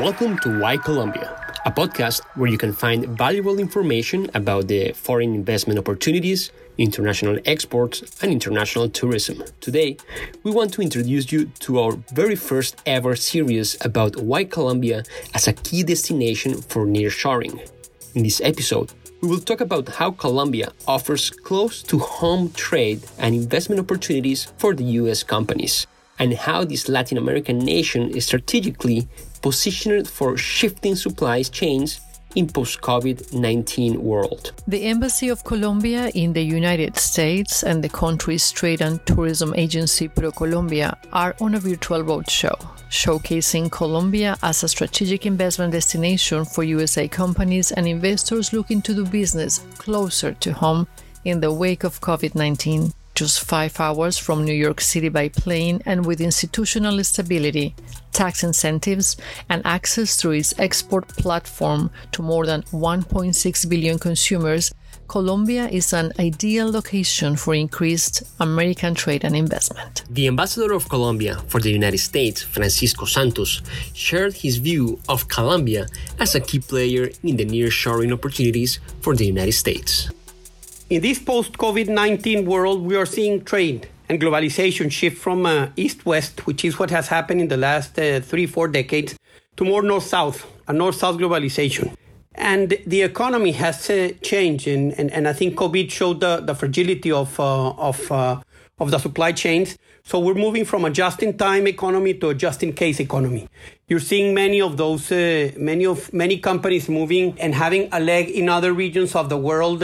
Welcome to Why Colombia, a podcast where you can find valuable information about the foreign investment opportunities, international exports, and international tourism. Today, we want to introduce you to our very first ever series about why Colombia as a key destination for nearshoring. In this episode, we will talk about how Colombia offers close to home trade and investment opportunities for the US companies, and how this Latin American nation is strategically positioned for shifting supply chains in post-COVID-19 world. The Embassy of Colombia in the United States and the country's trade and tourism agency ProColombia are on a virtual roadshow, showcasing Colombia as a strategic investment destination for USA companies and investors looking to do business closer to home in the wake of COVID-19 just five hours from New York City by plane and with institutional stability, tax incentives, and access through its export platform to more than 1.6 billion consumers, Colombia is an ideal location for increased American trade and investment. The ambassador of Colombia for the United States, Francisco Santos, shared his view of Colombia as a key player in the nearshoring opportunities for the United States. In this post COVID 19 world, we are seeing trade and globalization shift from uh, east west, which is what has happened in the last uh, three, four decades, to more north south, a north south globalization. And the economy has uh, changed, and, and, and I think COVID showed the, the fragility of, uh, of, uh, of the supply chains. So we're moving from a just in time economy to a just in case economy. You're seeing many of those, uh, many of many companies moving and having a leg in other regions of the world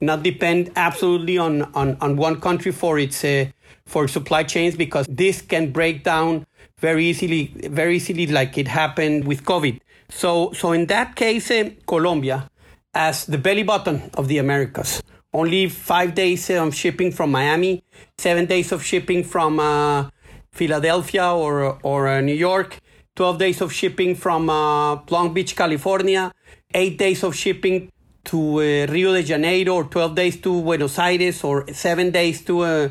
not depend absolutely on, on, on one country for its uh, for supply chains because this can break down very easily very easily like it happened with covid. So so in that case uh, colombia as the belly button of the americas. Only five days of shipping from miami seven days of shipping from uh, philadelphia or or uh, new york 12 days of shipping from uh, long beach california eight days of shipping to uh, Rio de Janeiro or 12 days to Buenos Aires or seven days to uh,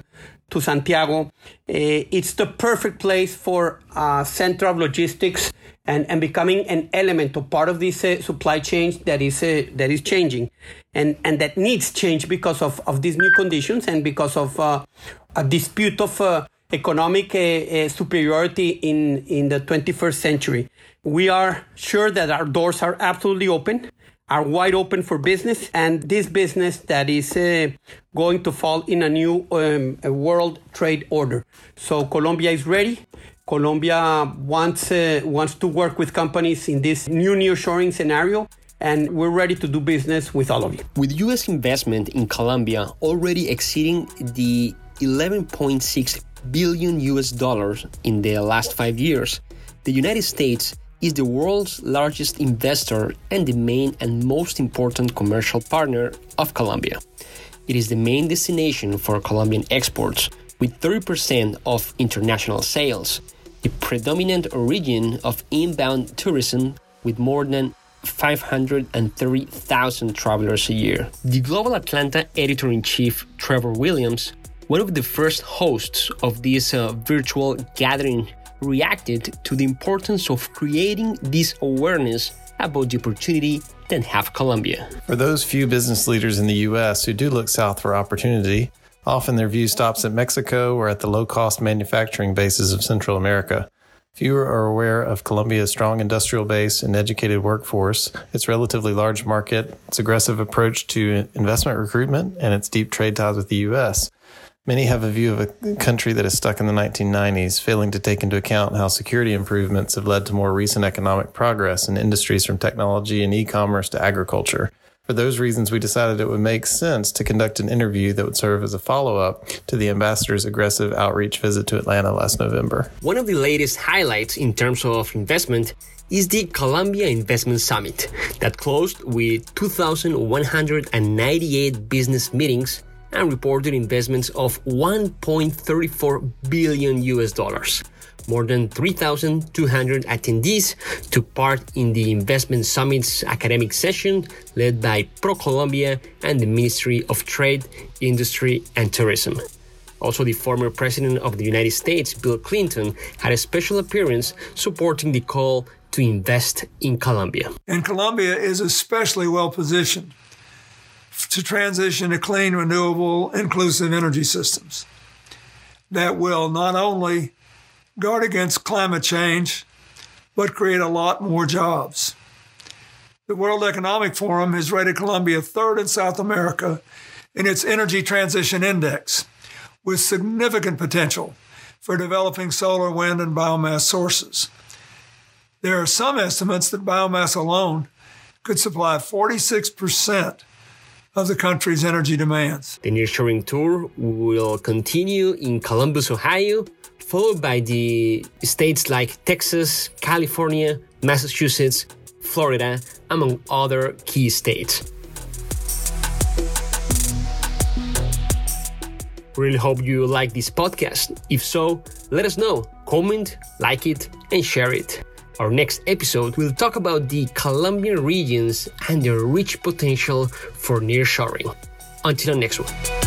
to Santiago. Uh, it's the perfect place for uh, center of logistics and, and becoming an element or part of this uh, supply chain that is uh, that is changing and and that needs change because of, of these new conditions and because of a dispute of economic superiority in in the 21st century. We are sure that our doors are absolutely open are wide open for business and this business that is uh, going to fall in a new um, world trade order. So Colombia is ready. Colombia wants uh, wants to work with companies in this new nearshoring scenario and we're ready to do business with all of you. With US investment in Colombia already exceeding the 11.6 billion US dollars in the last 5 years, the United States is the world's largest investor and the main and most important commercial partner of Colombia. It is the main destination for Colombian exports, with 30% of international sales, the predominant origin of inbound tourism, with more than 530,000 travelers a year. The Global Atlanta editor in chief, Trevor Williams, one of the first hosts of this uh, virtual gathering reacted to the importance of creating this awareness about the opportunity that have Colombia. For those few business leaders in the US who do look south for opportunity, often their view stops at Mexico or at the low cost manufacturing bases of Central America. Fewer are aware of Colombia's strong industrial base and educated workforce, its relatively large market, its aggressive approach to investment recruitment, and its deep trade ties with the U.S. Many have a view of a country that is stuck in the 1990s, failing to take into account how security improvements have led to more recent economic progress in industries from technology and e commerce to agriculture. For those reasons, we decided it would make sense to conduct an interview that would serve as a follow up to the ambassador's aggressive outreach visit to Atlanta last November. One of the latest highlights in terms of investment is the Colombia Investment Summit that closed with 2,198 business meetings and reported investments of 1.34 billion US dollars. More than 3,200 attendees took part in the Investment Summit's academic session led by ProColombia and the Ministry of Trade, Industry and Tourism. Also, the former President of the United States, Bill Clinton, had a special appearance supporting the call to invest in Colombia. And Colombia is especially well positioned to transition to clean, renewable, inclusive energy systems that will not only guard against climate change, but create a lot more jobs. The World Economic Forum has rated Colombia third in South America in its Energy Transition Index, with significant potential for developing solar, wind, and biomass sources. There are some estimates that biomass alone could supply 46% of the country's energy demands. The nearshoring tour will continue in Columbus, Ohio, followed by the states like Texas, California, Massachusetts, Florida, among other key states. Really hope you like this podcast. If so, let us know. Comment, like it, and share it. Our next episode will talk about the Colombian regions and their rich potential for nearshoring. Until the next one.